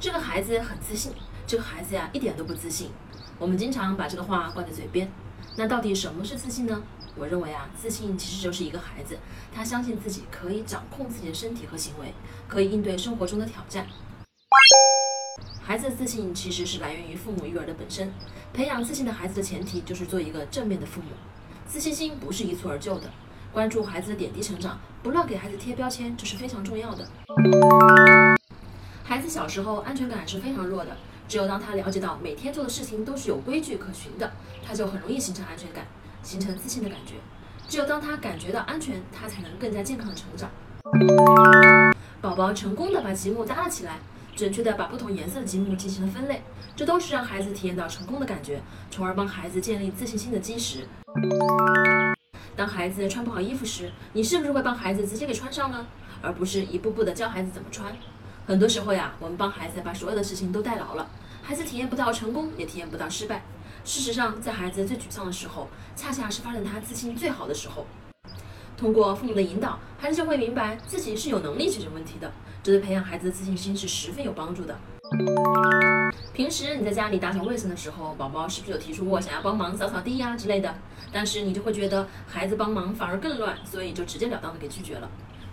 这个孩子很自信，这个孩子呀一点都不自信。我们经常把这个话挂在嘴边。那到底什么是自信呢？我认为啊，自信其实就是一个孩子，他相信自己可以掌控自己的身体和行为，可以应对生活中的挑战。孩子的自信其实是来源于父母育儿的本身。培养自信的孩子的前提就是做一个正面的父母。自信心不是一蹴而就的，关注孩子的点滴成长，不乱给孩子贴标签，这是非常重要的。孩子小时候安全感是非常弱的，只有当他了解到每天做的事情都是有规矩可循的，他就很容易形成安全感，形成自信的感觉。只有当他感觉到安全，他才能更加健康的成长。宝宝成功的把积木搭了起来，准确的把不同颜色的积木进行了分类，这都是让孩子体验到成功的感觉，从而帮孩子建立自信心的基石。当孩子穿不好衣服时，你是不是会帮孩子直接给穿上呢？而不是一步步的教孩子怎么穿？很多时候呀，我们帮孩子把所有的事情都代劳了，孩子体验不到成功，也体验不到失败。事实上，在孩子最沮丧的时候，恰恰是发展他自信最好的时候。通过父母的引导，孩子就会明白自己是有能力解决问题的，这对培养孩子的自信心是十分有帮助的。平时你在家里打扫卫生的时候，宝宝是不是有提出过想要帮忙扫扫地呀之类的？但是你就会觉得孩子帮忙反而更乱，所以就直截了当的给拒绝了。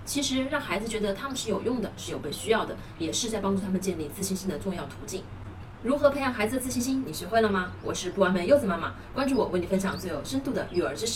其实让孩子觉得他们是有用的，是有被需要的，也是在帮助他们建立自信心的重要途径。如何培养孩子的自信心？你学会了吗？我是不完美柚子妈妈，关注我，为你分享最有深度的育儿知识。